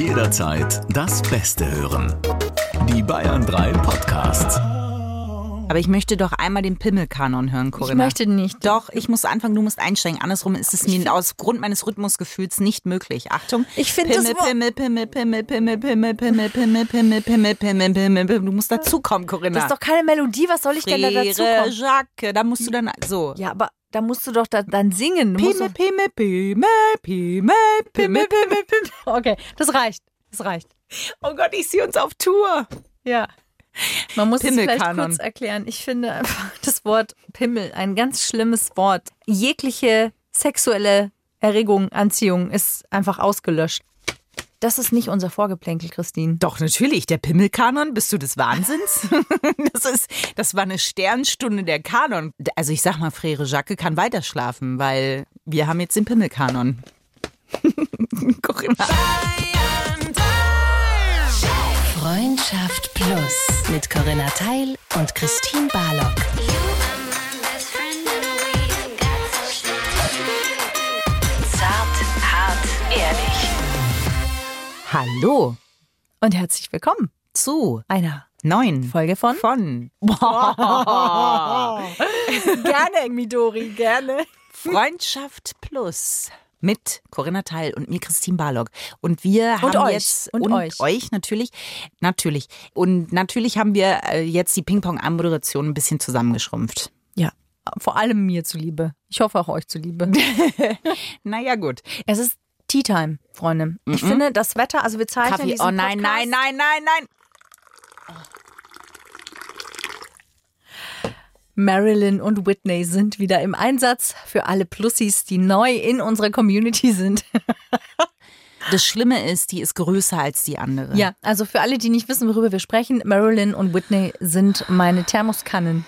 Jederzeit das Beste hören. Die Bayern 3 Podcasts. Aber ich möchte doch einmal den Pimmelkanon hören, Corinna. Ich möchte nicht. Doch, ich muss anfangen, du musst einsteigen. Andersrum ist es mir aus Grund meines Rhythmusgefühls nicht möglich. Achtung. Ich finde das Pimmel, Pimmel, Pimmel, Pimmel, Pimmel, Pimmel, Pimmel, Pimmel, Pimmel, Pimmel, Pimmel, Pimmel. Du musst dazukommen, Corinna. Das ist doch keine Melodie, was soll ich denn da dazu Frere kommen? Jacques, da musst du dann so. Ja, aber da musst du doch da, dann singen. Pimmel, Pimmel, Pimmel, Pimmel, Pimmel, Pimmel, Pimmel. Okay, das reicht. Das reicht. Oh Gott, ich sehe uns auf Tour. Ja. Man muss es vielleicht kurz erklären. Ich finde einfach das Wort Pimmel ein ganz schlimmes Wort. Jegliche sexuelle Erregung, Anziehung ist einfach ausgelöscht. Das ist nicht unser Vorgeplänkel, Christine. Doch, natürlich, der Pimmelkanon, bist du des Wahnsinns? das ist, das war eine Sternstunde der Kanon. Also ich sag mal, Frere Jacques kann weiter schlafen, weil wir haben jetzt den Pimmelkanon. Corinna. Freundschaft Plus mit Corinna Teil und Christine Barlock. Zart, hart, ehrlich. Hallo Und herzlich willkommen zu einer neuen Folge von von Gerne, Midori, gerne. Freundschaft Plus mit Corinna Teil und mir Christine Barlock. Und wir Und haben euch. jetzt Und euch. natürlich, natürlich. Und natürlich haben wir äh, jetzt die Ping-Pong-Anmoderation ein bisschen zusammengeschrumpft. Ja, vor allem mir zuliebe. Ich hoffe auch euch zuliebe. Naja, gut. Es ist Tea Time, Freunde. Ich finde das Wetter, also wir zeichnen Kaffee. diesen Oh nein, Podcast. nein, nein, nein, nein. Marilyn und Whitney sind wieder im Einsatz für alle Plussis, die neu in unserer Community sind. Das Schlimme ist, die ist größer als die andere. Ja, also für alle, die nicht wissen, worüber wir sprechen, Marilyn und Whitney sind meine Thermoskannen,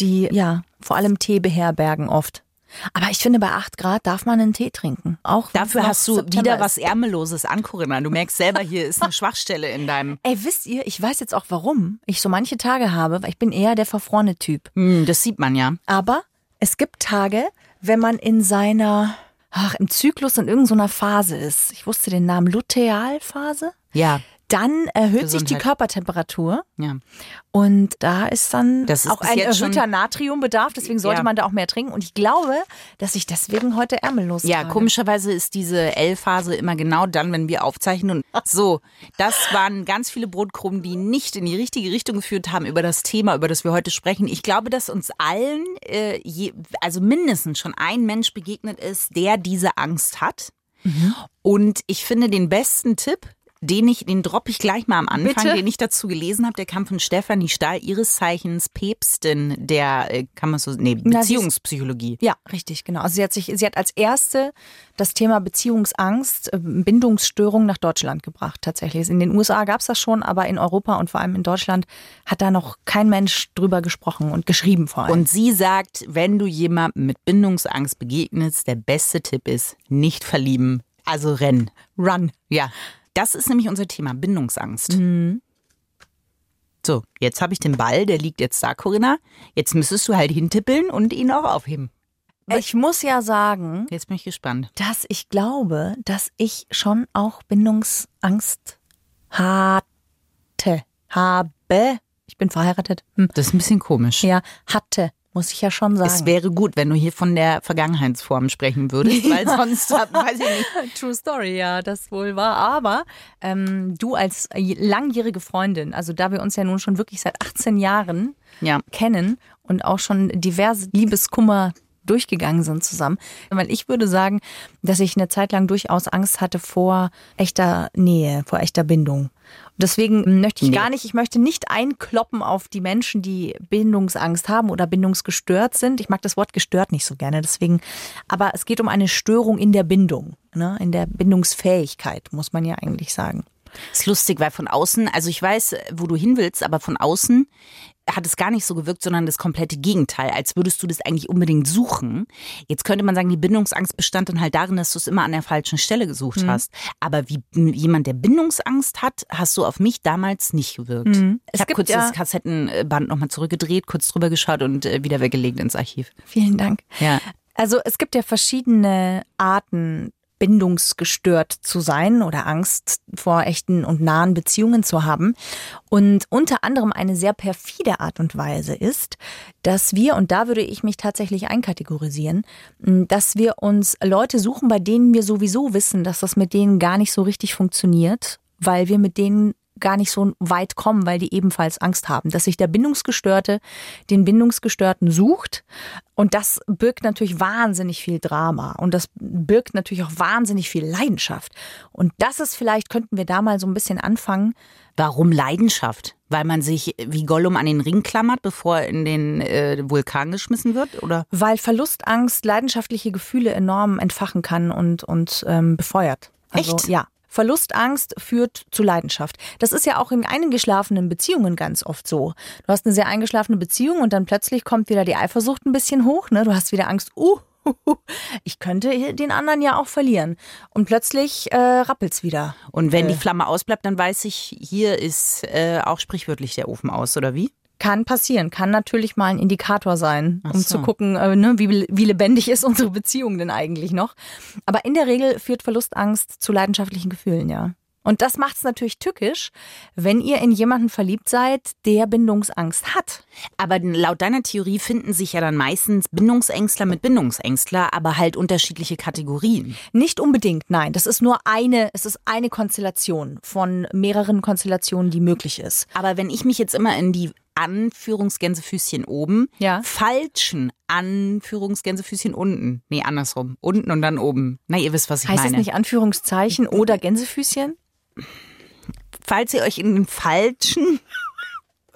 die ja vor allem Tee beherbergen oft. Aber ich finde, bei 8 Grad darf man einen Tee trinken. Auch Dafür hast du September wieder ist. was Ärmelloses an, Corinna. Du merkst selber, hier ist eine Schwachstelle in deinem. Ey, wisst ihr, ich weiß jetzt auch, warum ich so manche Tage habe, weil ich bin eher der verfrorene Typ. Hm, das sieht man ja. Aber es gibt Tage, wenn man in seiner, ach, im Zyklus in irgendeiner Phase ist. Ich wusste den Namen, Lutealphase. Ja, Dann erhöht sich die Gesundheit. Körpertemperatur ja. und da ist dann ist auch ein erhöhter Natriumbedarf, deswegen sollte Ja. man da auch mehr trinken. Und ich glaube, dass ich deswegen heute ärmellos Ja, trage. komischerweise ist diese L-Phase immer genau dann, wenn wir aufzeichnen. Und so, das waren ganz viele Brotkrumen, die nicht in die richtige Richtung geführt haben über das Thema, über das wir heute sprechen. Ich glaube, dass uns allen, äh, je, also mindestens schon ein Mensch begegnet ist, der diese Angst hat. Und ich finde den besten Tipp, den ich, den droppe ich gleich mal am Anfang, Bitte? den ich dazu gelesen habe, der kam von Stefanie Stahl, ihres Zeichens Päpstin der, äh, kann man so, nee, Beziehungspsychologie. Ja, richtig, genau. Also sie hat sich, sie hat als erste das Thema Beziehungsangst, äh, Bindungsstörung nach Deutschland gebracht, tatsächlich. In den USA gab es das schon, aber in Europa und vor allem in Deutschland hat da noch kein Mensch drüber gesprochen und geschrieben vor allem. Und sie sagt, wenn du jemandem mit Bindungsangst begegnest, der beste Tipp ist, nicht verlieben, also rennen. Run. Ja, das ist nämlich unser Thema, Bindungsangst. Mhm. So, jetzt habe ich den Ball, der liegt jetzt da, Corinna. Jetzt müsstest du halt hintippeln und ihn auch aufheben. Ich muss ja sagen, Jetzt bin ich gespannt. dass ich glaube, dass ich schon auch Bindungsangst hatte. Habe. Ich bin verheiratet. Hm. Das ist ein bisschen komisch. Ja, hatte, muss ich ja schon sagen. Es wäre gut, wenn du hier von der Vergangenheitsform sprechen würdest, weil sonst, weiß ich nicht. True Story, ja, das wohl war. Aber ähm, du als langjährige Freundin, also da wir uns ja nun schon wirklich seit 18 Jahren Ja. kennen und auch schon diverse Liebeskummer durchgegangen sind zusammen. Weil ich würde sagen, dass ich eine Zeit lang durchaus Angst hatte vor echter Nähe, vor echter Bindung. Und deswegen möchte ich Nee. gar nicht, ich möchte nicht einkloppen auf die Menschen, die Bindungsangst haben oder bindungsgestört sind. Ich mag das Wort gestört nicht so gerne, deswegen, aber es geht um eine Störung in der Bindung, ne? in der Bindungsfähigkeit, muss man ja eigentlich sagen. Ist lustig, weil von außen, also ich weiß, wo du hin willst, aber von außen hat es gar nicht so gewirkt, sondern das komplette Gegenteil, als würdest du das eigentlich unbedingt suchen. Jetzt könnte man sagen, die Bindungsangst bestand dann halt darin, dass du es immer an der falschen Stelle gesucht Mhm. hast. Aber wie jemand, der Bindungsangst hat, hast du auf mich damals nicht gewirkt. Ich Mhm. Es habe kurz ja- das Kassettenband nochmal zurückgedreht, kurz drüber geschaut und äh, wieder weggelegt ins Archiv. Vielen Dank. Ja. Also es gibt ja verschiedene Arten bindungsgestört zu sein oder Angst vor echten und nahen Beziehungen zu haben. Und unter anderem eine sehr perfide Art und Weise ist, dass wir, und da würde ich mich tatsächlich einkategorisieren, dass wir uns Leute suchen, bei denen wir sowieso wissen, dass das mit denen gar nicht so richtig funktioniert, weil wir mit denen gar nicht so weit kommen, weil die ebenfalls Angst haben, dass sich der Bindungsgestörte den Bindungsgestörten sucht. Und das birgt natürlich wahnsinnig viel Drama und das birgt natürlich auch wahnsinnig viel Leidenschaft. Und das ist vielleicht, könnten wir da mal so ein bisschen anfangen. Warum Leidenschaft? Weil man sich wie Gollum an den Ring klammert, bevor er in den äh, Vulkan geschmissen wird, oder? Weil Verlustangst leidenschaftliche Gefühle enorm entfachen kann und, und ähm, befeuert. Also, Echt? Ja. Verlustangst führt zu Leidenschaft. Das ist ja auch in eingeschlafenen Beziehungen ganz oft so. Du hast eine sehr eingeschlafene Beziehung und dann plötzlich kommt wieder die Eifersucht ein bisschen hoch. Ne? Du hast wieder Angst, uh, ich könnte den anderen ja auch verlieren. Und plötzlich äh, rappelt's wieder. Und wenn Äh. die Flamme ausbleibt, dann weiß ich, hier ist äh, auch sprichwörtlich der Ofen aus, oder wie? Kann passieren, kann natürlich mal ein Indikator sein, um so. zu gucken, äh, ne, wie, wie lebendig ist unsere Beziehung denn eigentlich noch. Aber in der Regel führt Verlustangst zu leidenschaftlichen Gefühlen, ja. Und das macht's natürlich tückisch, wenn ihr in jemanden verliebt seid, der Bindungsangst hat. Aber laut deiner Theorie finden sich ja dann meistens Bindungsängstler mit Bindungsängstler, aber halt unterschiedliche Kategorien. Nicht unbedingt, nein. Das ist nur eine, es ist eine Konstellation von mehreren Konstellationen, die möglich ist. Aber wenn ich mich jetzt immer in die Anführungsgänsefüßchen oben, Ja. falschen Anführungsgänsefüßchen unten. Nee, andersrum. Unten und dann oben. Na, ihr wisst, was ich Heißt meine. es nicht Anführungszeichen oder Gänsefüßchen? Falls ihr euch in den falschen,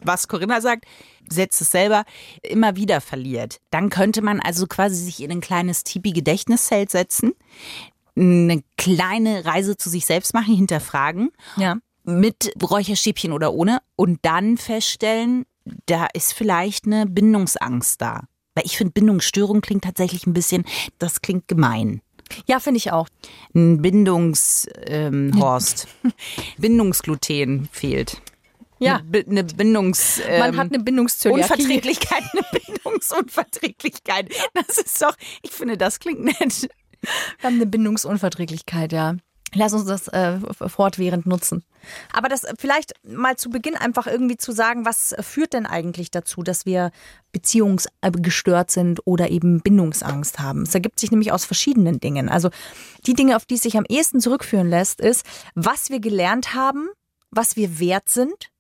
was Corinna sagt, setzt es selber, immer wieder verliert, dann könnte man also quasi sich in ein kleines Tipi-Gedächtniszelt setzen, eine kleine Reise zu sich selbst machen, hinterfragen Ja. mit Räucherstäbchen oder ohne und dann feststellen, da ist vielleicht eine Bindungsangst da. Weil ich finde, Bindungsstörung klingt tatsächlich ein bisschen, das klingt gemein. Ja, finde ich auch. Ein Bindungshorst. Ähm, Horst. Bindungsgluten fehlt. Ja. Eine, Bi- eine Bindungs... Ähm, Man hat eine Bindungszöliakie. Unverträglichkeit, eine Bindungsunverträglichkeit. Das ist doch, ich finde, das klingt nett. Wir haben eine Bindungsunverträglichkeit, ja. Lass uns das äh, fortwährend nutzen. Aber das äh, vielleicht mal zu Beginn einfach irgendwie zu sagen, was führt denn eigentlich dazu, dass wir beziehungsgestört sind oder eben Bindungsangst haben? Es ergibt sich nämlich aus verschiedenen Dingen. Also die Dinge, auf die es sich am ehesten zurückführen lässt, ist, was wir gelernt haben, was wir wert sind.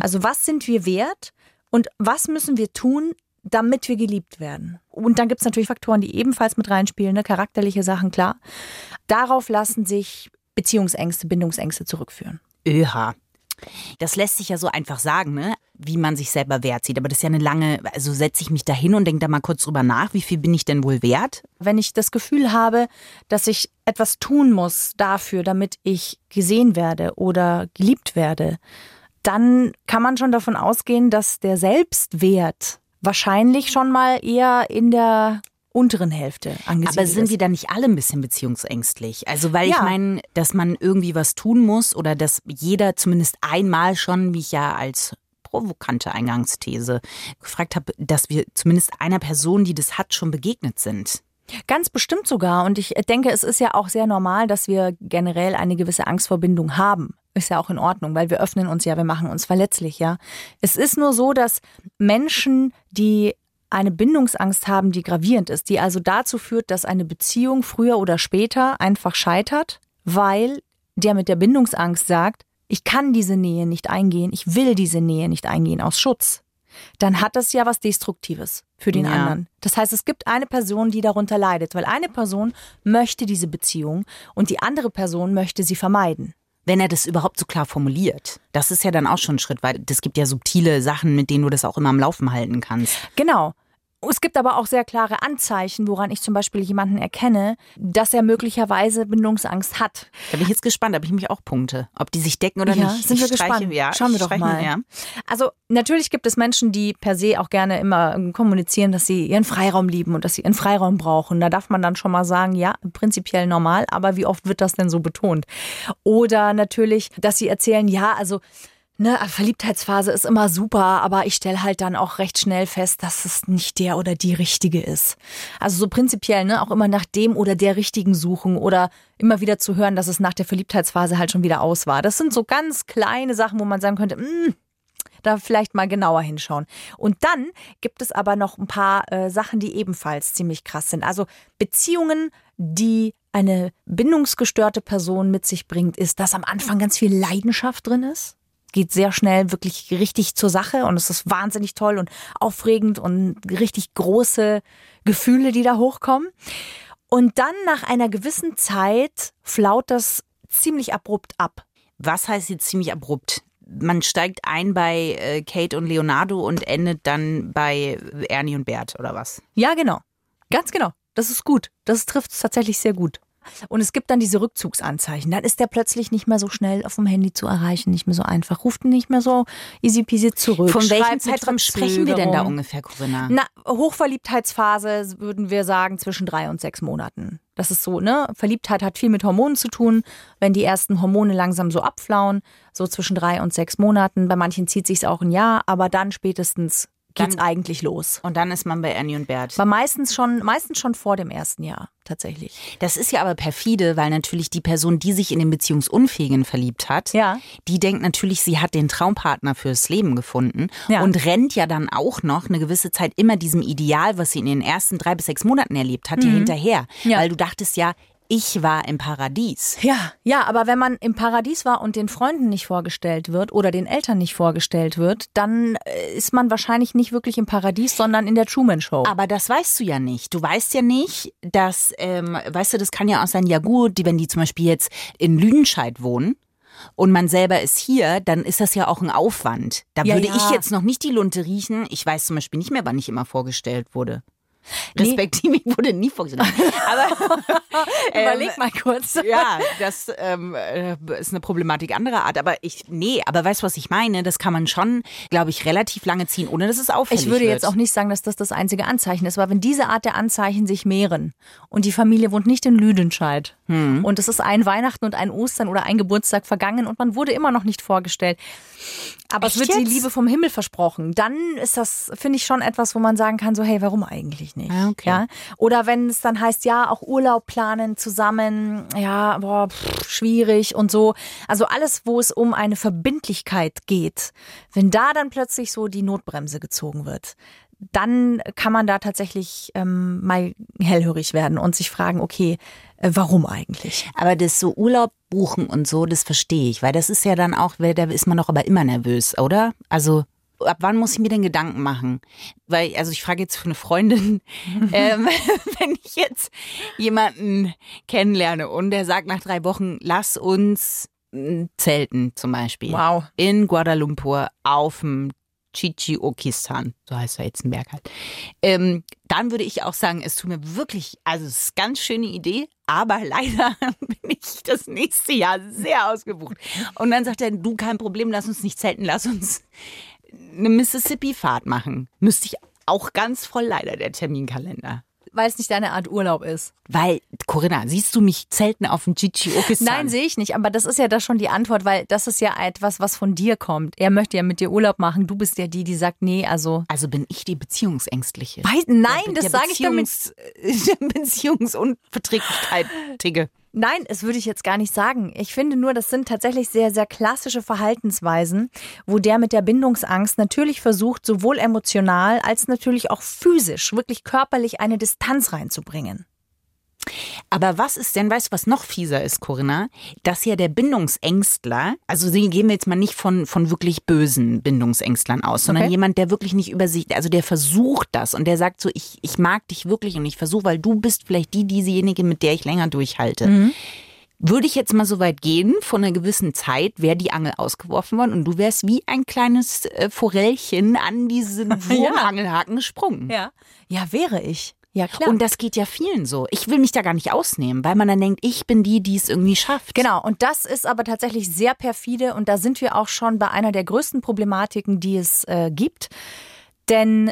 Also was sind wir wert und was müssen wir tun, damit wir geliebt werden. Und dann gibt es natürlich Faktoren, die ebenfalls mit reinspielen, ne? charakterliche Sachen, klar. Darauf lassen sich Beziehungsängste, Bindungsängste zurückführen. Öha. Das lässt sich ja so einfach sagen, ne? wie man sich selber wert sieht. Aber das ist ja eine lange, also setze ich mich da hin und denke da mal kurz drüber nach, wie viel bin ich denn wohl wert? Wenn ich das Gefühl habe, dass ich etwas tun muss dafür, damit ich gesehen werde oder geliebt werde, dann kann man schon davon ausgehen, dass der Selbstwert wahrscheinlich schon mal eher in der unteren Hälfte angesiedelt Aber sind ist. wir da nicht alle ein bisschen beziehungsängstlich? Also weil ich Ja. meine, dass man irgendwie was tun muss oder dass jeder zumindest einmal schon, wie ich ja als provokante Eingangsthese gefragt habe, dass wir zumindest einer Person, die das hat, schon begegnet sind. Ganz bestimmt sogar. Und ich denke, es ist ja auch sehr normal, dass wir generell eine gewisse Angst vor Bindung haben. Ist ja auch in Ordnung, weil wir öffnen uns ja, wir machen uns verletzlich, ja. Es ist nur so, dass Menschen, die eine Bindungsangst haben, die gravierend ist, die also dazu führt, dass eine Beziehung früher oder später einfach scheitert, weil der mit der Bindungsangst sagt, ich kann diese Nähe nicht eingehen, ich will diese Nähe nicht eingehen aus Schutz dann hat das ja was Destruktives für den Ja. anderen. Das heißt, es gibt eine Person, die darunter leidet, weil eine Person möchte diese Beziehung und die andere Person möchte sie vermeiden. Wenn er das überhaupt so klar formuliert. Das ist ja dann auch schon ein Schritt, weil es gibt ja subtile Sachen, mit denen du das auch immer am Laufen halten kannst. Genau. Es gibt aber auch sehr klare Anzeichen, woran ich zum Beispiel jemanden erkenne, dass er möglicherweise Bindungsangst hat. Da bin ich jetzt gespannt, da habe ich mich auch Punkte. Ob die sich decken oder ja, nicht. sind wir streiche- gespannt. Ja, Schauen wir doch mal. Ja. Also natürlich gibt es Menschen, die per se auch gerne immer ähm, kommunizieren, dass sie ihren Freiraum lieben und dass sie ihren Freiraum brauchen. Da darf man dann schon mal sagen, ja, prinzipiell normal, aber wie oft wird das denn so betont? Oder natürlich, dass sie erzählen, ja, also Ne, Verliebtheitsphase ist immer super, aber ich stelle halt dann auch recht schnell fest, dass es nicht der oder die richtige ist. Also so prinzipiell, ne, auch immer nach dem oder der richtigen suchen oder immer wieder zu hören, dass es nach der Verliebtheitsphase halt schon wieder aus war. Das sind so ganz kleine Sachen, wo man sagen könnte, mh, hm, da vielleicht mal genauer hinschauen. Und dann gibt es aber noch ein paar äh, Sachen, die ebenfalls ziemlich krass sind. Also Beziehungen, die eine bindungsgestörte Person mit sich bringt, ist, dass am Anfang ganz viel Leidenschaft drin ist geht sehr schnell wirklich richtig zur Sache und es ist wahnsinnig toll und aufregend und richtig große Gefühle, die da hochkommen. Und dann nach einer gewissen Zeit flaut das ziemlich abrupt ab. Was heißt jetzt ziemlich abrupt? Man steigt ein bei äh, Kate und Leonardo und endet dann bei Ernie und Bert, oder was? Ja, genau. Ganz genau. Das ist gut. Das trifft es tatsächlich sehr gut. Und es gibt dann diese Rückzugsanzeichen. Dann ist der plötzlich nicht mehr so schnell auf dem Handy zu erreichen, nicht mehr so einfach, ruft nicht mehr so easy peasy zurück. Von welchem Zeitraum sprechen wir denn da ungefähr, Corinna? Na, Hochverliebtheitsphase würden wir sagen zwischen drei und sechs Monaten. Das ist so, ne? Verliebtheit hat viel mit Hormonen zu tun. Wenn die ersten Hormone langsam so abflauen, so zwischen drei und sechs Monaten. Bei manchen zieht sich auch ein Jahr, aber dann spätestens geht's dann, eigentlich los. Und dann ist man bei Annie und Bert. War meistens schon, meistens schon vor dem ersten Jahr, tatsächlich. Das ist ja aber perfide, weil natürlich die Person, die sich in den Beziehungsunfähigen verliebt hat, ja. die denkt natürlich, sie hat den Traumpartner fürs Leben gefunden ja. und rennt ja dann auch noch eine gewisse Zeit immer diesem Ideal, was sie in den ersten drei bis sechs Monaten erlebt hat, mhm. hinterher. Ja. Weil du dachtest ja, ich war im Paradies. Ja, ja, aber wenn man im Paradies war und den Freunden nicht vorgestellt wird oder den Eltern nicht vorgestellt wird, dann äh, ist man wahrscheinlich nicht wirklich im Paradies, sondern in der Truman Show. Aber das weißt du ja nicht. Du weißt ja nicht, dass, ähm, weißt du, das kann ja auch sein, ja gut, wenn die zum Beispiel jetzt in Lüdenscheid wohnen, und man selber ist hier, dann ist das ja auch ein Aufwand. Da ja, würde ja. ich jetzt noch nicht die Lunte riechen. Ich weiß zum Beispiel nicht mehr, wann ich immer vorgestellt wurde. Respektive nee. wurde nie vorgestellt. Aber überleg ähm, mal kurz. Ja, das ähm, äh, ist eine Problematik anderer Art. Aber ich, nee, aber weißt du, was ich meine? Das kann man schon, glaube ich, relativ lange ziehen, ohne dass es auffällig Ich würde wird. jetzt auch nicht sagen, dass das das einzige Anzeichen ist, aber wenn diese Art der Anzeichen sich mehren und die Familie wohnt nicht in Lüdenscheid hm. und es ist ein Weihnachten und ein Ostern oder ein Geburtstag vergangen und man wurde immer noch nicht vorgestellt, aber Echt es wird jetzt? die Liebe vom Himmel versprochen, dann ist das, finde ich, schon etwas, wo man sagen kann, so, hey, warum eigentlich nicht? Ah, okay. Ja? Oder wenn es dann heißt, ja, auch Urlaub planen zusammen, ja, boah, pff, schwierig und so. Also alles, wo es um eine Verbindlichkeit geht, wenn da dann plötzlich so die Notbremse gezogen wird, dann kann man da tatsächlich ähm, mal hellhörig werden und sich fragen, okay, äh, warum eigentlich? Aber das so Urlaub buchen und so, das verstehe ich, weil das ist ja dann auch, da ist man doch aber immer nervös, oder? Also ab wann muss ich mir denn Gedanken machen? Weil, also ich frage jetzt für eine Freundin, ähm, wenn ich jetzt jemanden kennenlerne und der sagt nach drei Wochen, lass uns zelten zum Beispiel. Wow. In Guadalumpur auf dem Chichiokistan, so heißt er jetzt ein Berg halt. Ähm, dann würde ich auch sagen, es tut mir wirklich, also es ist eine ganz schöne Idee, aber leider bin ich das nächste Jahr sehr ausgebucht. Und dann sagt er, du kein Problem, lass uns nicht zelten, lass uns eine Mississippi-Fahrt machen. Müsste ich auch ganz voll leider der Terminkalender weil es nicht deine Art Urlaub ist. Weil, Corinna, siehst du mich zelten auf dem Chichiokistan? Nein, sehe ich nicht. Aber das ist ja da schon die Antwort, weil das ist ja etwas, was von dir kommt. Er möchte ja mit dir Urlaub machen. Du bist ja die, die sagt, nee, also. Also bin ich die Beziehungsängstliche. Weiß, nein, das sage ich damit. Beziehungsunverträglichkeit, Tigge. Nein, das würde ich jetzt gar nicht sagen. Ich finde nur, das sind tatsächlich sehr, sehr klassische Verhaltensweisen, wo der mit der Bindungsangst natürlich versucht, sowohl emotional als natürlich auch physisch, wirklich körperlich eine Distanz reinzubringen. Aber was ist denn, weißt du, was noch fieser ist, Corinna? Dass ja der Bindungsängstler, also gehen wir jetzt mal nicht von, von wirklich bösen Bindungsängstlern aus, sondern okay. jemand, der wirklich nicht über sich, also der versucht das und der sagt so, ich, ich mag dich wirklich und ich versuche, weil du bist vielleicht die, diejenige, mit der ich länger durchhalte. Mhm. Würde ich jetzt mal so weit gehen, von einer gewissen Zeit wäre die Angel ausgeworfen worden und du wärst wie ein kleines äh, Forellchen an diesen Wurmangelhaken gesprungen. Ja. ja, wäre ich. Ja, klar. Und das geht ja vielen so. Ich will mich da gar nicht ausnehmen, weil man dann denkt, ich bin die, die es irgendwie schafft. Genau, und das ist aber tatsächlich sehr perfide und da sind wir auch schon bei einer der größten Problematiken, die es äh, gibt. Denn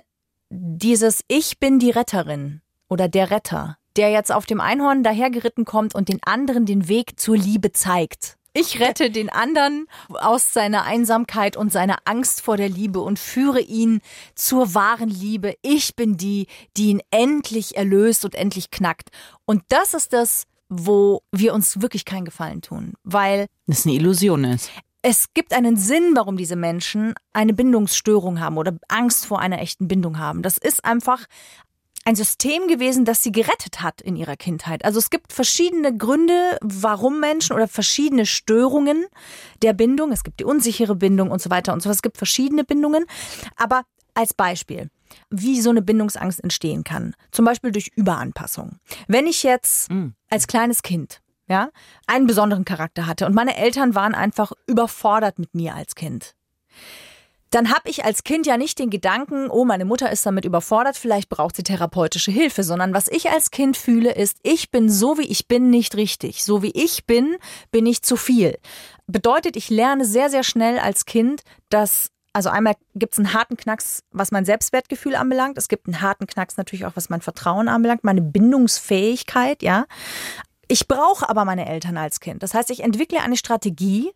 dieses Ich bin die Retterin oder der Retter, der jetzt auf dem Einhorn dahergeritten kommt und den anderen den Weg zur Liebe zeigt Ich rette den anderen aus seiner Einsamkeit und seiner Angst vor der Liebe und führe ihn zur wahren Liebe. Ich bin die, die ihn endlich erlöst und endlich knackt. Und das ist das, wo wir uns wirklich keinen Gefallen tun, weil Das eine Illusion ist. es gibt einen Sinn, warum diese Menschen eine Bindungsstörung haben oder Angst vor einer echten Bindung haben. Das ist einfach ein System gewesen, das sie gerettet hat in ihrer Kindheit. Also es gibt verschiedene Gründe, warum Menschen oder verschiedene Störungen der Bindung. Es gibt die unsichere Bindung und so weiter und so fort. Es gibt verschiedene Bindungen. Aber als Beispiel, wie so eine Bindungsangst entstehen kann. Zum Beispiel durch Überanpassung. Wenn ich jetzt als kleines Kind ja, einen besonderen Charakter hatte und meine Eltern waren einfach überfordert mit mir als Kind dann habe ich als Kind ja nicht den Gedanken, oh, meine Mutter ist damit überfordert, vielleicht braucht sie therapeutische Hilfe, sondern was ich als Kind fühle, ist, ich bin so, wie ich bin, nicht richtig. So wie ich bin, bin ich zu viel. Bedeutet, ich lerne sehr, sehr schnell als Kind, dass also einmal gibt es einen harten Knacks, was mein Selbstwertgefühl anbelangt. Es gibt einen harten Knacks natürlich auch, was mein Vertrauen anbelangt, meine Bindungsfähigkeit, ja. Ich brauche aber meine Eltern als Kind. Das heißt, ich entwickle eine Strategie,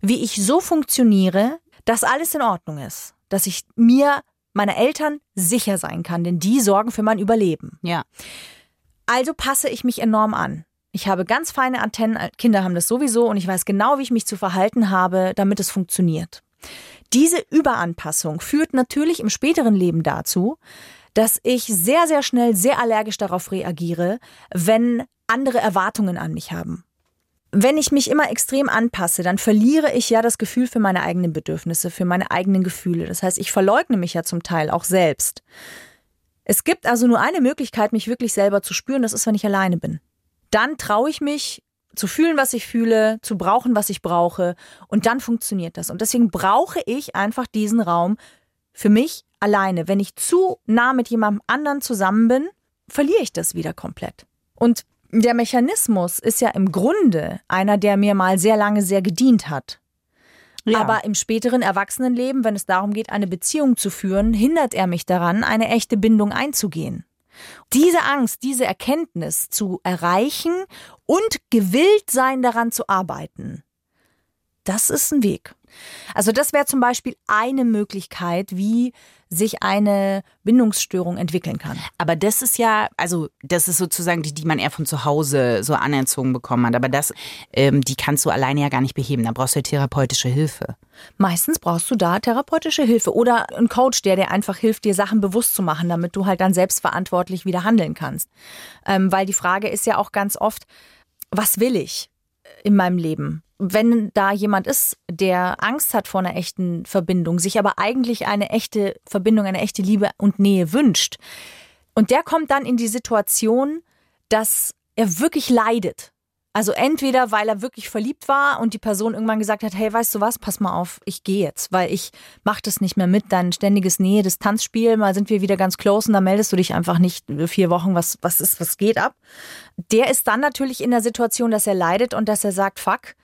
wie ich so funktioniere, dass alles in Ordnung ist. Dass ich mir, meiner Eltern sicher sein kann, denn die sorgen für mein Überleben. Ja. Also passe ich mich enorm an. Ich habe ganz feine Antennen, Kinder haben das sowieso und ich weiß genau, wie ich mich zu verhalten habe, damit es funktioniert. Diese Überanpassung führt natürlich im späteren Leben dazu, dass ich sehr, sehr schnell sehr allergisch darauf reagiere, wenn andere Erwartungen an mich haben. Wenn ich mich immer extrem anpasse, dann verliere ich ja das Gefühl für meine eigenen Bedürfnisse, für meine eigenen Gefühle. Das heißt, ich verleugne mich ja zum Teil auch selbst. Es gibt also nur eine Möglichkeit, mich wirklich selber zu spüren, das ist, wenn ich alleine bin. Dann traue ich mich zu fühlen, was ich fühle, zu brauchen, was ich brauche und dann funktioniert das. Und deswegen brauche ich einfach diesen Raum für mich alleine. Wenn ich zu nah mit jemandem anderen zusammen bin, verliere ich das wieder komplett. Und der Mechanismus ist ja im Grunde einer, der mir mal sehr lange sehr gedient hat. Ja. Aber im späteren Erwachsenenleben, wenn es darum geht, eine Beziehung zu führen, hindert er mich daran, eine echte Bindung einzugehen. Diese Angst, diese Erkenntnis zu erreichen und gewillt sein, daran zu arbeiten, das ist ein Weg. Also das wäre zum Beispiel eine Möglichkeit, wie sich eine Bindungsstörung entwickeln kann. Aber das ist ja, also das ist sozusagen die, die man eher von zu Hause so anerzogen bekommen hat. Aber das, ähm, die kannst du alleine ja gar nicht beheben. Da brauchst du ja therapeutische Hilfe. Meistens brauchst du da therapeutische Hilfe oder einen Coach, der dir einfach hilft, dir Sachen bewusst zu machen, damit du halt dann selbstverantwortlich wieder handeln kannst. Ähm, weil die Frage ist ja auch ganz oft, was will ich in meinem Leben? Wenn da jemand ist, der Angst hat vor einer echten Verbindung, sich aber eigentlich eine echte Verbindung, eine echte Liebe und Nähe wünscht, und der kommt dann in die Situation, dass er wirklich leidet. Also entweder, weil er wirklich verliebt war und die Person irgendwann gesagt hat, hey, weißt du was, pass mal auf, ich gehe jetzt, weil ich mach das nicht mehr mit, dein ständiges Nähe-Distanzspiel, mal sind wir wieder ganz close und da meldest du dich einfach nicht vier Wochen, was, was ist, was geht ab. Der ist dann natürlich in der Situation, dass er leidet und dass er sagt, fuck,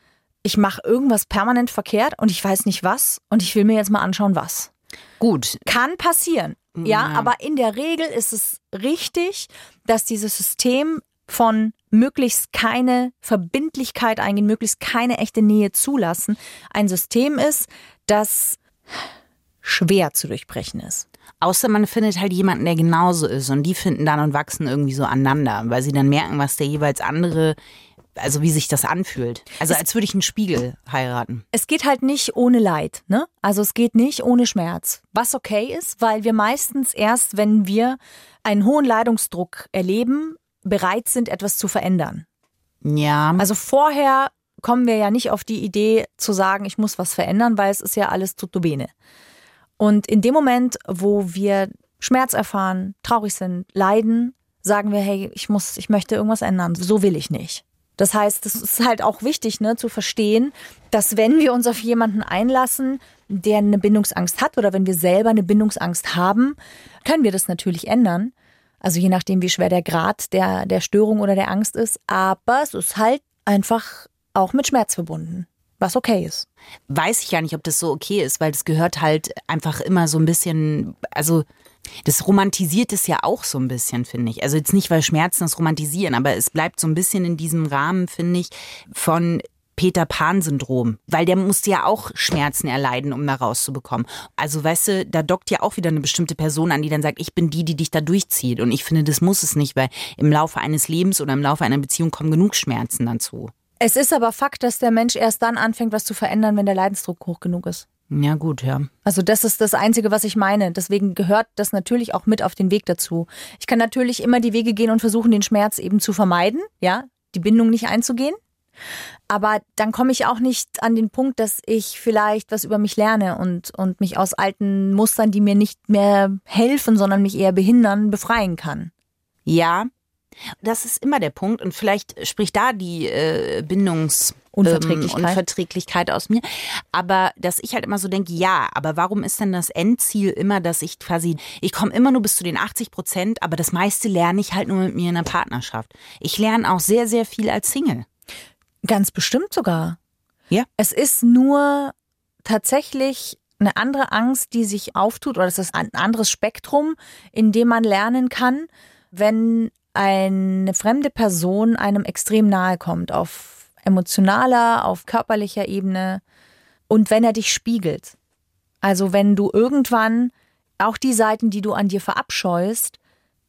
ich mache irgendwas permanent verkehrt und ich weiß nicht was und ich will mir jetzt mal anschauen, was. Gut, Kann passieren. Ja, aber in der Regel ist es richtig, dass dieses System von möglichst keine Verbindlichkeit eingehen, möglichst keine echte Nähe zulassen, ein System ist, das schwer zu durchbrechen ist. Außer man findet halt jemanden, der genauso ist und die finden dann und wachsen irgendwie so aneinander, weil sie dann merken, was der jeweils andere, also wie sich das anfühlt. Also als würde ich einen Spiegel heiraten. Es geht halt nicht ohne Leid, ne? Also es geht nicht ohne Schmerz. Was okay ist, weil wir meistens erst, wenn wir einen hohen Leidungsdruck erleben, bereit sind, etwas zu verändern. Ja, Also vorher kommen wir ja nicht auf die Idee zu sagen, ich muss was verändern, weil es ist ja alles tutto bene. Und in dem Moment, wo wir Schmerz erfahren, traurig sind, leiden, sagen wir, hey, ich muss, ich möchte irgendwas ändern. So will ich nicht. Das heißt, es ist halt auch wichtig, ne, zu verstehen, dass wenn wir uns auf jemanden einlassen, der eine Bindungsangst hat oder wenn wir selber eine Bindungsangst haben, können wir das natürlich ändern. Also je nachdem, wie schwer der Grad der, der Störung oder der Angst ist. Aber es ist halt einfach auch mit Schmerz verbunden, was okay ist. weiß ich gar nicht, ob das so okay ist, weil das gehört halt einfach immer so ein bisschen, also das romantisiert es ja auch so ein bisschen, finde ich. Also jetzt nicht, weil Schmerzen das romantisieren, aber es bleibt so ein bisschen in diesem Rahmen, finde ich, von Peter Pan-Syndrom, weil der musste ja auch Schmerzen erleiden, um da rauszubekommen. Also weißt du, da dockt ja auch wieder eine bestimmte Person an, die dann sagt, ich bin die, die dich da durchzieht. Und ich finde, das muss es nicht, weil im Laufe eines Lebens oder im Laufe einer Beziehung kommen genug Schmerzen dazu. Es ist aber Fakt, dass der Mensch erst dann anfängt, was zu verändern, wenn der Leidensdruck hoch genug ist. Ja, gut, ja. Also das ist das Einzige, was ich meine. Deswegen gehört das natürlich auch mit auf den Weg dazu. Ich kann natürlich immer die Wege gehen und versuchen, den Schmerz eben zu vermeiden, ja, die Bindung nicht einzugehen. Aber dann komme ich auch nicht an den Punkt, dass ich vielleicht was über mich lerne und, und mich aus alten Mustern, die mir nicht mehr helfen, sondern mich eher behindern, befreien kann. Ja, das ist immer der Punkt und vielleicht spricht da die äh, Bindungs Unverträglichkeit. Ähm, Unverträglichkeit aus mir. Aber dass ich halt immer so denke, ja, aber warum ist denn das Endziel immer, dass ich quasi, ich komme immer nur bis zu den 80 Prozent, aber das meiste lerne ich halt nur mit mir in der Partnerschaft. Ich lerne auch sehr, sehr viel als Single. Ganz bestimmt sogar. Ja. Es ist nur tatsächlich eine andere Angst, die sich auftut, oder es ist ein anderes Spektrum, in dem man lernen kann, wenn eine fremde Person einem extrem nahe kommt, auf emotionaler, auf körperlicher Ebene und wenn er dich spiegelt. Also wenn du irgendwann auch die Seiten, die du an dir verabscheust,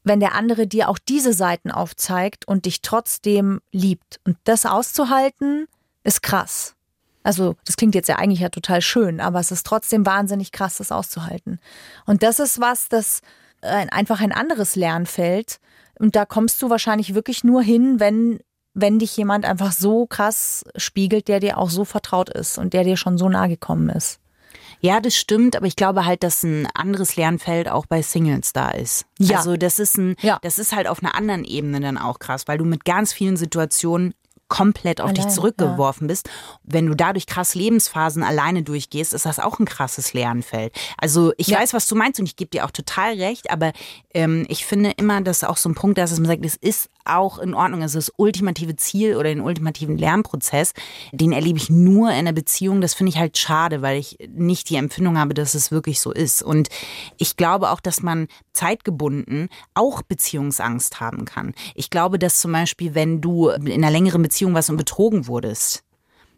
wenn der andere dir auch diese Seiten aufzeigt und dich trotzdem liebt. Und das auszuhalten, ist krass. Also, das klingt jetzt ja eigentlich ja total schön, aber es ist trotzdem wahnsinnig krass, das auszuhalten. Und das ist was, das einfach ein anderes Lernfeld. Und da kommst du wahrscheinlich wirklich nur hin, wenn, wenn dich jemand einfach so krass spiegelt, der dir auch so vertraut ist und der dir schon so nahe gekommen ist. Ja, das stimmt, aber ich glaube halt, dass ein anderes Lernfeld auch bei Singles da ist. Ja. Also das ist ein, Ja. das ist halt auf einer anderen Ebene dann auch krass, weil du mit ganz vielen Situationen komplett auf dich Allein, zurückgeworfen bist. Wenn du dadurch krass Lebensphasen alleine durchgehst, ist das auch ein krasses Lernfeld. Also ich Ja. weiß, was du meinst und ich gebe dir auch total recht, aber ähm, ich finde immer, dass auch so ein Punkt, dass man sagt, es ist auch in Ordnung, also das ultimative Ziel oder den ultimativen Lernprozess, den erlebe ich nur in einer Beziehung. Das finde ich halt schade, weil ich nicht die Empfindung habe, dass es wirklich so ist. Und ich glaube auch, dass man zeitgebunden auch Beziehungsangst haben kann. Ich glaube, dass zum Beispiel, wenn du in einer längeren Beziehung warst und betrogen wurdest,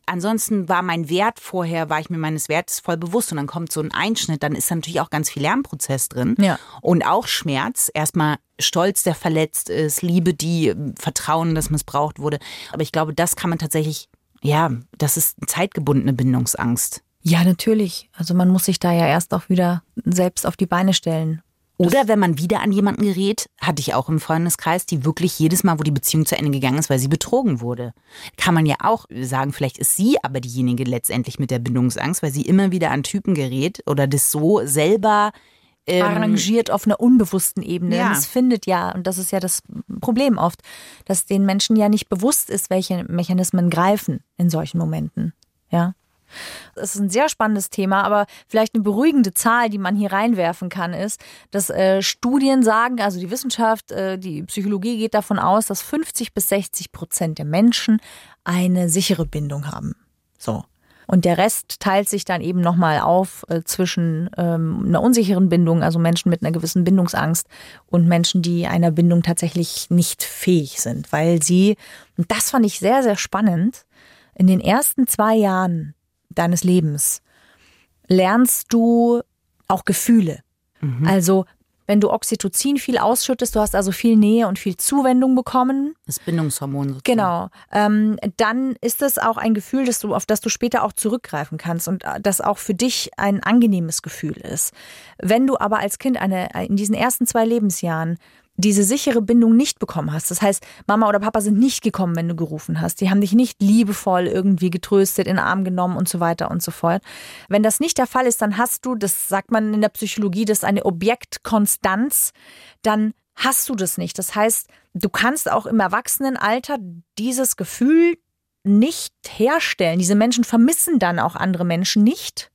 ansonsten war mein Wert vorher, war ich mir meines Wertes voll bewusst und dann kommt so ein Einschnitt, dann ist da natürlich auch ganz viel Lernprozess drin Ja. und auch Schmerz. Erstmal Stolz, der verletzt ist, Liebe, die Vertrauen, das missbraucht wurde. Aber ich glaube, das kann man tatsächlich, ja, das ist zeitgebundene Bindungsangst. Ja, natürlich. Also man muss sich da ja erst auch wieder selbst auf die Beine stellen. Oder wenn man wieder an jemanden gerät, hatte ich auch im Freundeskreis, die wirklich jedes Mal, wo die Beziehung zu Ende gegangen ist, weil sie betrogen wurde. Kann man ja auch sagen, vielleicht ist sie aber diejenige letztendlich mit der Bindungsangst, weil sie immer wieder an Typen gerät oder das so selber ähm, arrangiert auf einer unbewussten Ebene. Ja. Es findet ja, und das ist ja das Problem oft, dass den Menschen ja nicht bewusst ist, welche Mechanismen greifen in solchen Momenten. Ja. Es ist ein sehr spannendes Thema, aber vielleicht eine beruhigende Zahl, die man hier reinwerfen kann, ist, dass äh, Studien sagen, also die Wissenschaft, äh, die Psychologie geht davon aus, dass 50 bis 60 Prozent der Menschen eine sichere Bindung haben. So. Und der Rest teilt sich dann eben nochmal auf äh, zwischen ähm, einer unsicheren Bindung, also Menschen mit einer gewissen Bindungsangst und Menschen, die einer Bindung tatsächlich nicht fähig sind, weil sie, und das fand ich sehr, sehr spannend, in den ersten zwei Jahren deines Lebens lernst du auch Gefühle. Also wenn du Oxytocin viel ausschüttest, du hast also viel Nähe und viel Zuwendung bekommen, das Bindungshormon. Sozusagen. Genau. Ähm, dann ist es auch ein Gefühl, das du, auf das du später auch zurückgreifen kannst und äh, das auch für dich ein angenehmes Gefühl ist. Wenn du aber als Kind eine, in diesen ersten zwei Lebensjahren diese sichere Bindung nicht bekommen hast. Das heißt, Mama oder Papa sind nicht gekommen, wenn du gerufen hast. Die haben dich nicht liebevoll irgendwie getröstet, in den Arm genommen und so weiter und so fort. Wenn das nicht der Fall ist, dann hast du, das sagt man in der Psychologie, das ist eine Objektkonstanz, dann hast du das nicht. Das heißt, du kannst auch im Erwachsenenalter dieses Gefühl nicht herstellen. Diese Menschen vermissen dann auch andere Menschen nicht,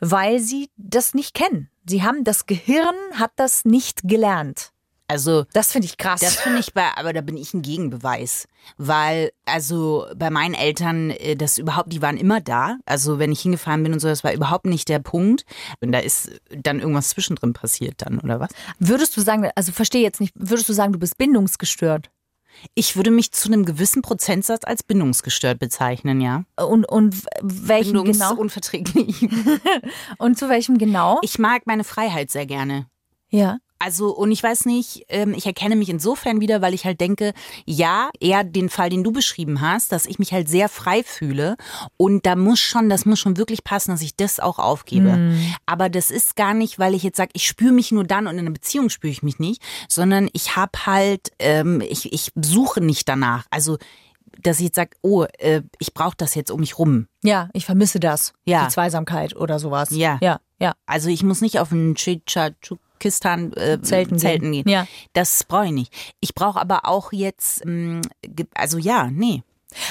weil sie das nicht kennen. Sie haben das Gehirn hat das nicht gelernt. Also Das finde ich krass. Das finde ich bei, aber da bin ich ein Gegenbeweis. Weil, also bei meinen Eltern, äh, das überhaupt, die waren immer da. Also wenn ich hingefahren bin und so, das war überhaupt nicht der Punkt. Und da ist dann irgendwas zwischendrin passiert dann, oder was? würdest du sagen, also verstehe jetzt nicht, würdest du sagen, du bist bindungsgestört? Ich würde mich zu einem gewissen Prozentsatz als bindungsgestört bezeichnen, ja. Und, und welchen genau? Bindungsunverträglich. Und zu welchem genau? Ich mag meine Freiheit sehr gerne. ja. Also, und ich weiß nicht, ähm, ich erkenne mich insofern wieder, weil ich halt denke, ja, eher den Fall, den du beschrieben hast, dass ich mich halt sehr frei fühle. Und da muss schon, das muss schon wirklich passen, dass ich das auch aufgebe. Aber das ist gar nicht, weil ich jetzt sage, ich spüre mich nur dann und in einer Beziehung spüre ich mich nicht, sondern ich habe halt, ähm, ich, ich suche nicht danach. Also, dass ich jetzt sage, oh, äh, ich brauche das jetzt um mich rum. Ja, ich vermisse das. Ja. Die Zweisamkeit oder sowas. Ja. Ja, ja. Also ich muss nicht auf einen Chichachukistan äh, Zelten Zelten gehen. gehen. Ja. Das brauche ich nicht. Ich brauche aber auch jetzt, ge- also ja, nee.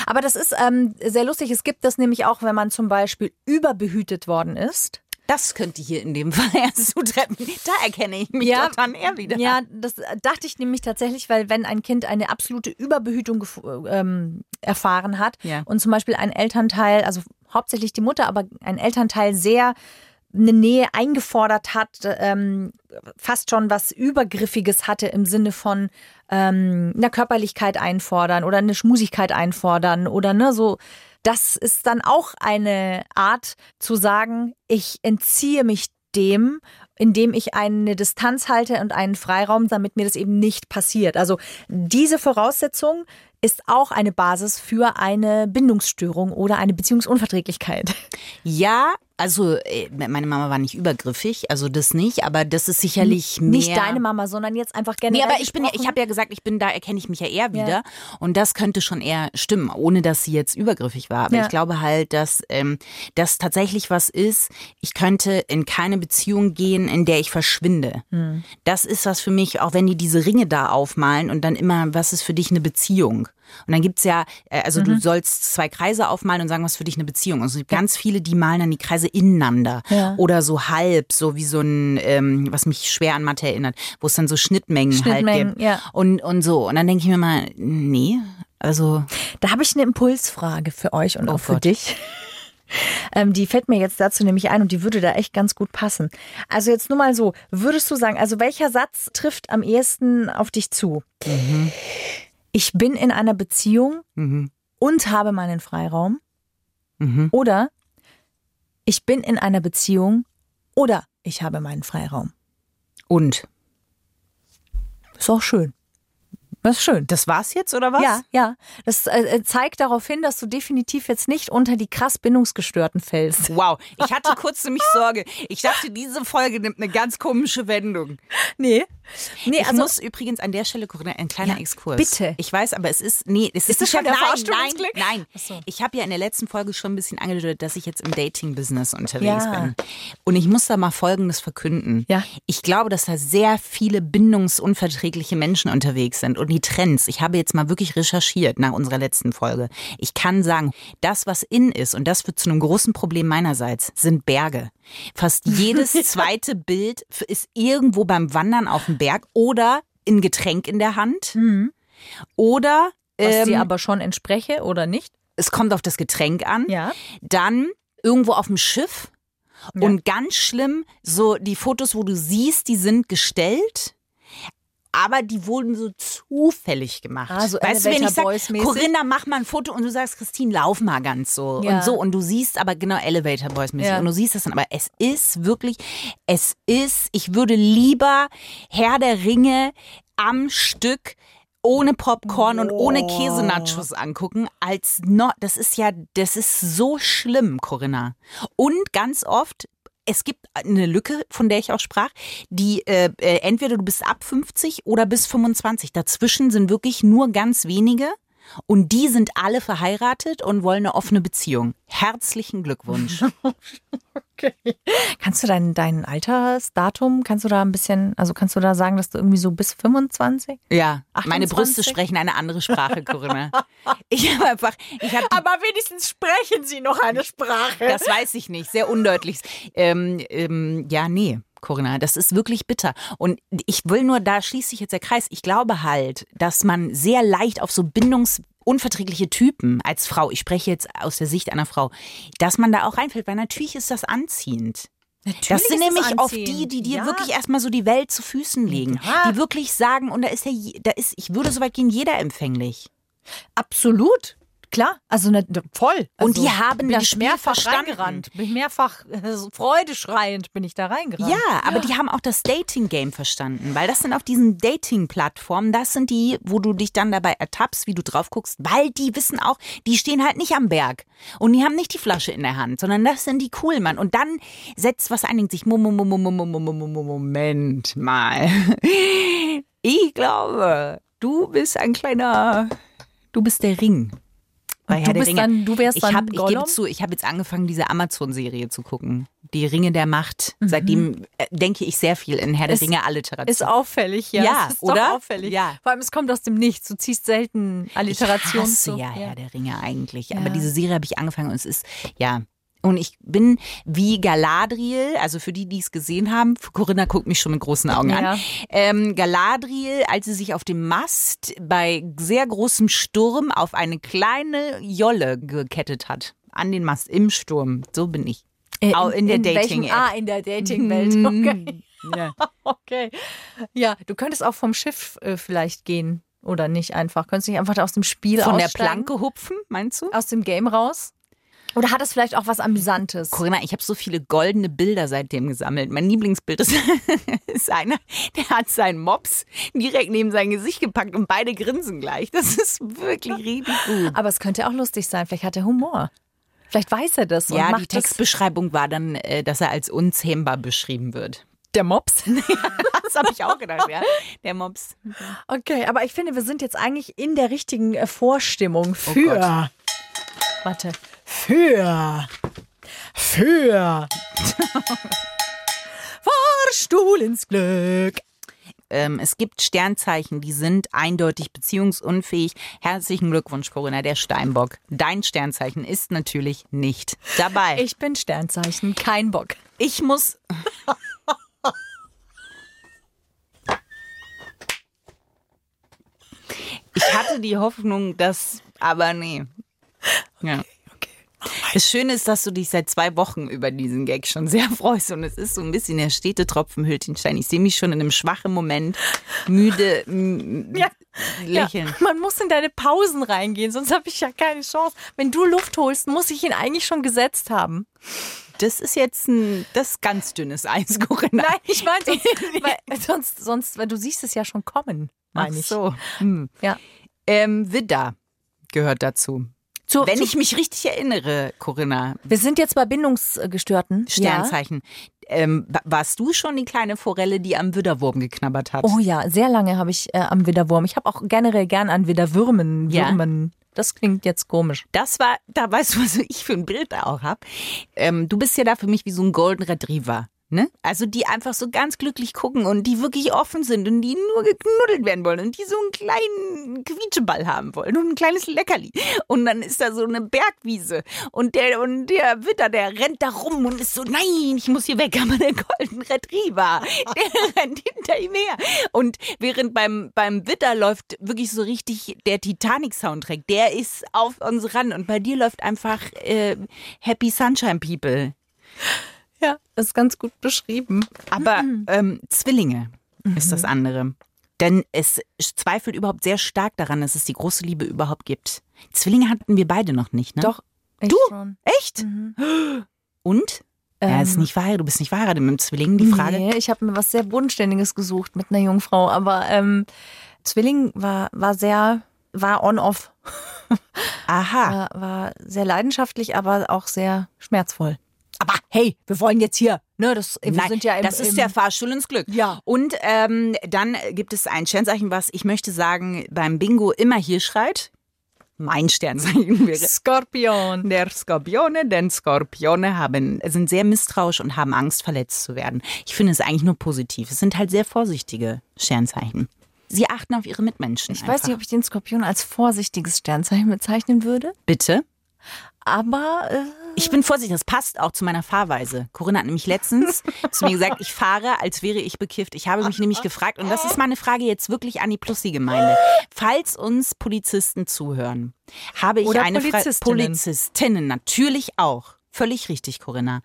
Aber das ist ähm, sehr lustig. Es gibt das nämlich auch, wenn man zum Beispiel überbehütet worden ist. Das könnte hier in dem Fall erst zutreffen. Da erkenne ich mich Ja. dann eher wieder. Ja, das dachte ich nämlich tatsächlich, weil wenn ein Kind eine absolute Überbehütung gef- ähm, erfahren hat Ja. und zum Beispiel ein Elternteil, also hauptsächlich die Mutter, aber ein Elternteil sehr eine Nähe eingefordert hat, ähm, fast schon was Übergriffiges hatte im Sinne von ähm, einer Körperlichkeit einfordern oder eine Schmusigkeit einfordern oder ne, so. Das ist dann auch eine Art zu sagen, ich entziehe mich dem, indem ich eine Distanz halte und einen Freiraum, damit mir das eben nicht passiert. Also diese Voraussetzung ist auch eine Basis für eine Bindungsstörung oder eine Beziehungsunverträglichkeit. Ja, also äh, meine Mama war nicht übergriffig, also das nicht, aber das ist sicherlich mehr. Nicht deine Mama, sondern jetzt einfach Nee, generell aber ich bin ja, ich habe ja gesagt, ich bin da erkenne ich mich ja eher wieder und das könnte schon eher stimmen, ohne dass sie jetzt übergriffig war. Aber Ja. ich glaube halt, dass ähm, das tatsächlich was ist. Ich könnte in keine Beziehung gehen, in der ich verschwinde. Hm. Das ist was für mich, auch wenn die diese Ringe da aufmalen und dann immer, was ist für dich eine Beziehung? Und dann gibt's ja, äh, also Mhm. du sollst zwei Kreise aufmalen und sagen, was für dich eine Beziehung ist. Es gibt ganz viele, die malen dann die Kreise ineinander Ja. oder so halb, so wie so ein, ähm, was mich schwer an Mathe erinnert, wo es dann so Schnittmengen, halt Schnittmengen, gibt. ja. Und, und so. Und dann denke ich mir mal, nee, also Da habe ich eine Impulsfrage für euch und Oh auch für Gott. dich. Ähm, die fällt mir jetzt dazu nämlich ein und die würde da echt ganz gut passen. Also jetzt nur mal so, würdest du sagen, also welcher Satz trifft am ehesten auf dich zu? Ich bin in einer Beziehung mhm, und habe meinen Freiraum mhm. oder ich bin in einer Beziehung oder ich habe meinen Freiraum. und. Ist auch schön. Das ist schön. Das war's jetzt, oder was? Ja, ja. Das äh, zeigt darauf hin, dass du definitiv jetzt nicht unter die krass Bindungsgestörten fällst. Wow, ich hatte kurz nämlich Sorge. Ich dachte, diese Folge nimmt eine ganz komische Wendung. Nee. Nee, Ich muss übrigens an der Stelle, Corinna, ein kleiner Ja, Exkurs. bitte. Ich weiß, aber es ist, nee, es ist, Ist schon der nein? Nein, nein. So. Ich habe ja in der letzten Folge schon ein bisschen angedeutet, dass ich jetzt im Dating-Business unterwegs Ja. bin. Und ich muss da mal Folgendes verkünden. Ja. Ich glaube, dass da sehr viele bindungsunverträgliche Menschen unterwegs sind. Und die Trends, ich habe jetzt mal wirklich recherchiert nach unserer letzten Folge. Ich kann sagen, das, was in ist, und das wird zu einem großen Problem meinerseits, sind Berge. Fast jedes zweite Bild ist irgendwo beim Wandern auf dem Berg oder ein Getränk in der Hand. Oder was ähm, dir aber schon entspreche oder nicht. es kommt auf das Getränk an. Ja. Dann irgendwo auf dem Schiff. Ja. Und ganz schlimm, so die Fotos, wo du siehst, die sind gestellt. Aber die wurden so zufällig gemacht. Ah, so weißt du, wenn ich Elevator sag, Boys mäßig? Corinna, mach mal ein Foto und du sagst, Christine, lauf mal ganz so Ja. und so und du siehst aber genau Elevator Boys mäßig Ja. und du siehst das dann. Aber es ist wirklich, es ist, ich würde lieber Herr der Ringe am Stück ohne Popcorn und ohne Käsenachos angucken, als no, das ist ja, das ist so schlimm, Corinna. Und ganz oft, es gibt eine Lücke, von der ich auch sprach, die äh, äh, entweder du bist ab 50 oder bis 25. Dazwischen sind wirklich nur ganz wenige und die sind alle verheiratet und wollen eine offene Beziehung. Herzlichen Glückwunsch. Kannst du dein, dein Altersdatum, kannst du da ein bisschen, also kannst du da sagen, dass du irgendwie so bis 25? Ja, meine 28? Brüste sprechen eine andere Sprache, Corinna. Ich habe einfach, ich habe Aber wenigstens sprechen sie noch eine Sprache. Das weiß ich nicht, sehr undeutlich. Ähm, ähm, ja, nee. Corinna, das ist wirklich bitter. Und ich will nur, da schließt sich jetzt der Kreis. Ich glaube halt, dass man sehr leicht auf so bindungsunverträgliche Typen als Frau, ich spreche jetzt aus der Sicht einer Frau, dass man da auch reinfällt, weil natürlich ist das anziehend. Natürlich das sind nämlich oft die, die dir Ja. wirklich erstmal so die Welt zu Füßen legen. Ja. Die wirklich sagen, und da ist ja, da ist, ich würde so weit gehen, jeder empfänglich. Absolut. Klar, also ne, ne voll. Also und die also haben bin das ich mehrfach Spiel verstanden. reingerannt. Bin mehrfach äh, freudeschreiend bin ich da reingerannt. Ja, aber ja. die haben auch das Dating Game verstanden, weil das sind auf diesen Dating Plattformen, das sind die, wo du dich dann dabei ertappst, wie du drauf guckst, weil die wissen auch, die stehen halt nicht am Berg und die haben nicht die Flasche in der Hand, sondern das sind die cool Mann und dann setzt was ein sich Moment mal. Ich glaube, du bist ein kleiner Du bist der Ring. Bei du Herr der bist Ringe. dann- du wärst ich dann hab, Ich gebe zu, ich habe jetzt angefangen, diese Amazon-Serie zu gucken. Die Ringe der Macht. Mhm. Seitdem äh, denke ich sehr viel in Herr der Es Ringe Alliteration. Ist auffällig, ja. Ja, ist oder? Auffällig. Ja. Vor allem, es kommt aus dem Nichts. Du ziehst selten Alliteration ich hasse zu. ja Herr der Ringe eigentlich. Aber Ja. diese Serie habe ich angefangen und es ist, ja. Und ich bin wie Galadriel, also für die, die es gesehen haben, Corinna guckt mich schon mit großen Augen Ja. an. Ähm, Galadriel, als sie sich auf dem Mast bei sehr großem Sturm auf eine kleine Jolle gekettet hat. An den Mast im Sturm. So bin ich. Äh, Au- in der welchem- Dating-App. Ah, in der Dating-Welt. Okay. Ja. okay. Ja, du könntest auch vom Schiff äh, vielleicht gehen. Oder nicht einfach. Könntest nicht einfach aus dem Spiel Von der aussteigen? Planke hupfen, meinst du? Aus dem Game raus? Oder hat es vielleicht auch was Amüsantes? Corinna, ich habe so viele goldene Bilder seitdem gesammelt. Mein Lieblingsbild ist, ist einer, der hat seinen Mops direkt neben sein Gesicht gepackt und beide grinsen gleich. Das ist wirklich richtig gut. Aber es könnte auch lustig sein. Vielleicht hat er Humor. Vielleicht weiß er das und Ja, die das. Textbeschreibung war dann, äh, dass er als unzähmbar beschrieben wird. Der Mops? Das habe ich auch gedacht, ja. Der Mops. Okay, aber ich finde, wir sind jetzt eigentlich in der richtigen äh, Vorstimmung Oh für. Warte. Für. Für. Fahrstuhl ins Glück. Ähm, es gibt Sternzeichen, die sind eindeutig beziehungsunfähig. Herzlichen Glückwunsch, Corinna, der Steinbock. Dein Sternzeichen ist natürlich nicht dabei. Ich bin Sternzeichen, kein Bock. Ich muss. Ich hatte die Hoffnung, dass. Aber nee. Ja. Das Schöne ist, dass du dich seit zwei Wochen über diesen Gag schon sehr freust. Und es ist so ein bisschen der Städtetropfen hüllt den Stein. Ich sehe mich schon in einem schwachen Moment müde m- Ja. lächeln. Ja, man muss in deine Pausen reingehen, sonst habe ich ja keine Chance. Wenn du Luft holst, muss ich ihn eigentlich schon gesetzt haben. Das ist jetzt ein das ganz dünnes Eis, Corinna. Nein, ich meine, sonst, weil, sonst, sonst, weil du siehst es ja schon kommen, meine ich. so. Hm. Ja. Ähm, Widder gehört dazu. Zu, Wenn zu, ich mich richtig erinnere, Corinna, wir sind jetzt bei Bindungsgestörten. Sternzeichen. Ähm, wa- warst du schon die kleine Forelle, die am Widderwurm geknabbert hat? Oh ja, sehr lange habe ich äh, am Widderwurm. Ich habe auch generell gern an Widderwürmen. Ja. Würmen. Das klingt jetzt komisch. Das war, da weißt du, was ich für ein Bild da auch hab. Ähm, du bist ja da für mich wie so ein Golden Retriever. Ne? Also die einfach so ganz glücklich gucken und die wirklich offen sind und die nur geknuddelt werden wollen und die so einen kleinen Quietscheball haben wollen und ein kleines Leckerli. Und dann ist da so eine Bergwiese und der, und der Witter, der rennt da rum und ist so, nein, ich muss hier weg, aber der Golden Retriever, der rennt hinter ihm her. Und während beim, beim Witter läuft wirklich so richtig der Titanic-Soundtrack, der ist auf uns ran und bei dir läuft einfach äh, Happy Sunshine People. Ja, das ist ganz gut beschrieben. Aber Mhm. ähm, Zwillinge ist das andere. Denn es zweifelt überhaupt sehr stark daran, dass es die große Liebe überhaupt gibt. Zwillinge hatten wir beide noch nicht, ne? Doch. Du? Schon. Echt? Und? er ist Ähm, nicht verheiratet, du bist nicht verheiratet mit dem Zwilling, die Frage. Nee, ich habe mir was sehr Bodenständiges gesucht mit einer Jungfrau. Aber ähm, Zwilling war, war sehr, war on-off. Aha. War, war sehr leidenschaftlich, aber auch sehr schmerzvoll. Aber hey, wir wollen jetzt hier, ne, das, Nein, ja im, das ist der Fahrstuhl ins Glück. Ja. Und ähm, dann gibt es ein Sternzeichen, was ich möchte sagen, beim Bingo immer hier schreit. Mein Sternzeichen wäre Skorpion. der Skorpione, denn Skorpione haben, sind sehr misstrauisch und haben Angst, verletzt zu werden. Ich finde es eigentlich nur positiv. Es sind halt sehr vorsichtige Sternzeichen. Sie achten auf ihre Mitmenschen. Ich weiß nicht, ob ich den Skorpion als vorsichtiges Sternzeichen bezeichnen würde, Bitte? aber äh, Ich bin vorsichtig, das passt auch zu meiner Fahrweise. Corinna hat nämlich letztens zu mir gesagt, ich fahre, als wäre ich bekifft. Ich habe mich nämlich gefragt, und das ist meine Frage jetzt wirklich an die Plussi-Gemeinde. Falls uns Polizisten zuhören, habe ich Oder eine Fra Polizistinnen. Polizistinnen natürlich auch. völlig richtig, Corinna.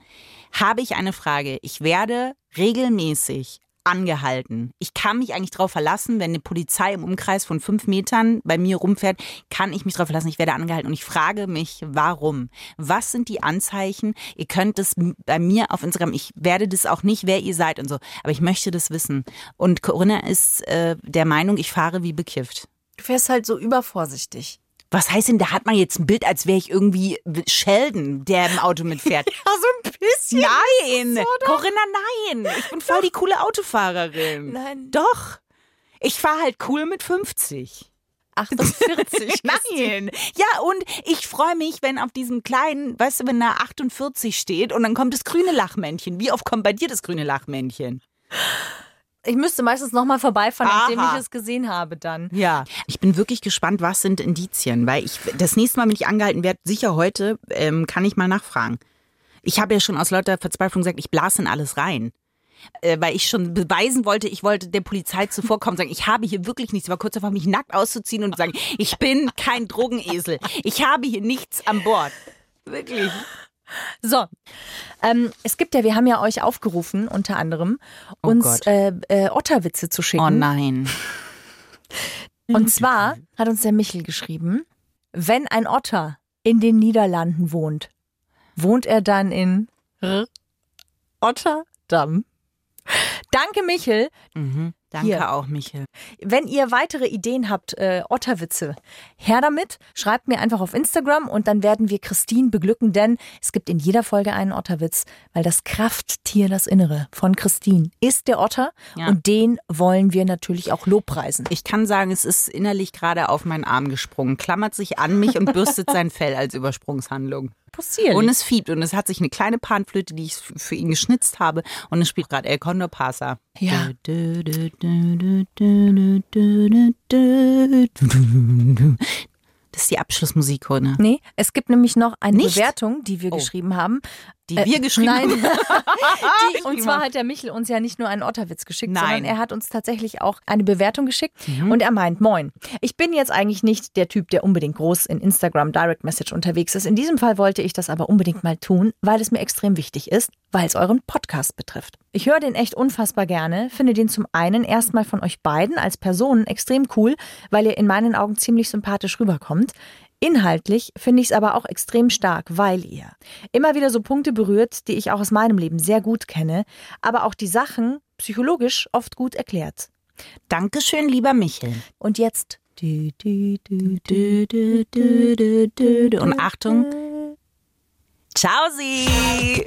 Habe ich eine Frage. Ich werde regelmäßig angehalten. Ich kann mich eigentlich darauf verlassen, wenn eine Polizei im Umkreis von fünf Metern bei mir rumfährt, kann ich mich darauf verlassen, ich werde angehalten. Und ich frage mich, warum? Was sind die Anzeichen? Ihr könnt es bei mir auf Instagram, ich werde das auch nicht, wer ihr seid und so, aber ich möchte das wissen. Und Corinna ist äh, der Meinung, ich fahre wie bekifft. Du fährst halt so übervorsichtig. Was heißt denn, da hat man jetzt ein Bild, als wäre ich irgendwie Sheldon, der im Auto mitfährt. Ja, so ein bisschen. Nein, Corinna, nein. Ich bin voll die coole Autofahrerin. Nein. Doch. Ich fahre halt cool mit 50. 48. Nein. Ja, und ich freue mich, wenn auf diesem kleinen, weißt du, wenn da 48 steht und dann kommt das grüne Lachmännchen. Wie oft kommt bei dir das grüne Lachmännchen? Ich müsste meistens nochmal vorbeifahren, nachdem Aha. ich es gesehen habe dann. Ja. Ich bin wirklich gespannt, was sind Indizien, weil ich das nächste Mal, wenn ich angehalten werde, sicher heute, ähm, kann ich mal nachfragen. Ich habe ja schon aus lauter Verzweiflung gesagt, ich blase in alles rein. Äh, weil ich schon beweisen wollte, ich wollte der Polizei zuvorkommen sagen, ich habe hier wirklich nichts. Ich war kurz davor, mich nackt auszuziehen und zu sagen, ich bin kein Drogenesel. Ich habe hier nichts an Bord. Wirklich. So, ähm, es gibt ja, wir haben ja euch aufgerufen, unter anderem, Oh uns äh, äh, Otterwitze zu schicken. Oh nein. Und zwar hat uns der Michel geschrieben, wenn ein Otter in den Niederlanden wohnt, wohnt er dann in R Otterdam. Danke, Michel. Mhm. Danke Hier. auch, Michael. Wenn ihr weitere Ideen habt, äh, Otterwitze, her damit. Schreibt mir einfach auf Instagram und dann werden wir Christine beglücken, denn es gibt in jeder Folge einen Otterwitz, weil das Krafttier, das Innere von Christine ist der Otter Ja. und den wollen wir natürlich auch lobpreisen. Ich kann sagen, es ist innerlich gerade auf meinen Arm gesprungen, klammert sich an mich und bürstet sein Fell als Übersprungshandlung. Possierlich. Und es fiebt und es hat sich eine kleine Panflöte, die ich für ihn geschnitzt habe und es spielt gerade El Condor Pasa. Ja. Das ist die Abschlussmusik, Corona. Nee, es gibt nämlich noch eine Nicht? Bewertung, die wir Oh. geschrieben haben. Die Äh, wir geschrieben nein. haben. Die, und zwar hat der Michel uns ja nicht nur einen Otterwitz geschickt, Nein. sondern er hat uns tatsächlich auch eine Bewertung geschickt. Mhm. Und er meint, moin, ich bin jetzt eigentlich nicht der Typ, der unbedingt groß in Instagram Direct Message unterwegs ist. In diesem Fall wollte ich das aber unbedingt mal tun, weil es mir extrem wichtig ist, weil es euren Podcast betrifft. Ich höre den echt unfassbar gerne, finde den zum einen erstmal von euch beiden als Personen extrem cool, weil ihr in meinen Augen ziemlich sympathisch rüberkommt. Inhaltlich finde ich es aber auch extrem stark, weil ihr immer wieder so Punkte berührt, die ich auch aus meinem Leben sehr gut kenne, aber auch die Sachen psychologisch oft gut erklärt. Dankeschön, lieber Michel. Und jetzt. Und Achtung. Ciao, Sie!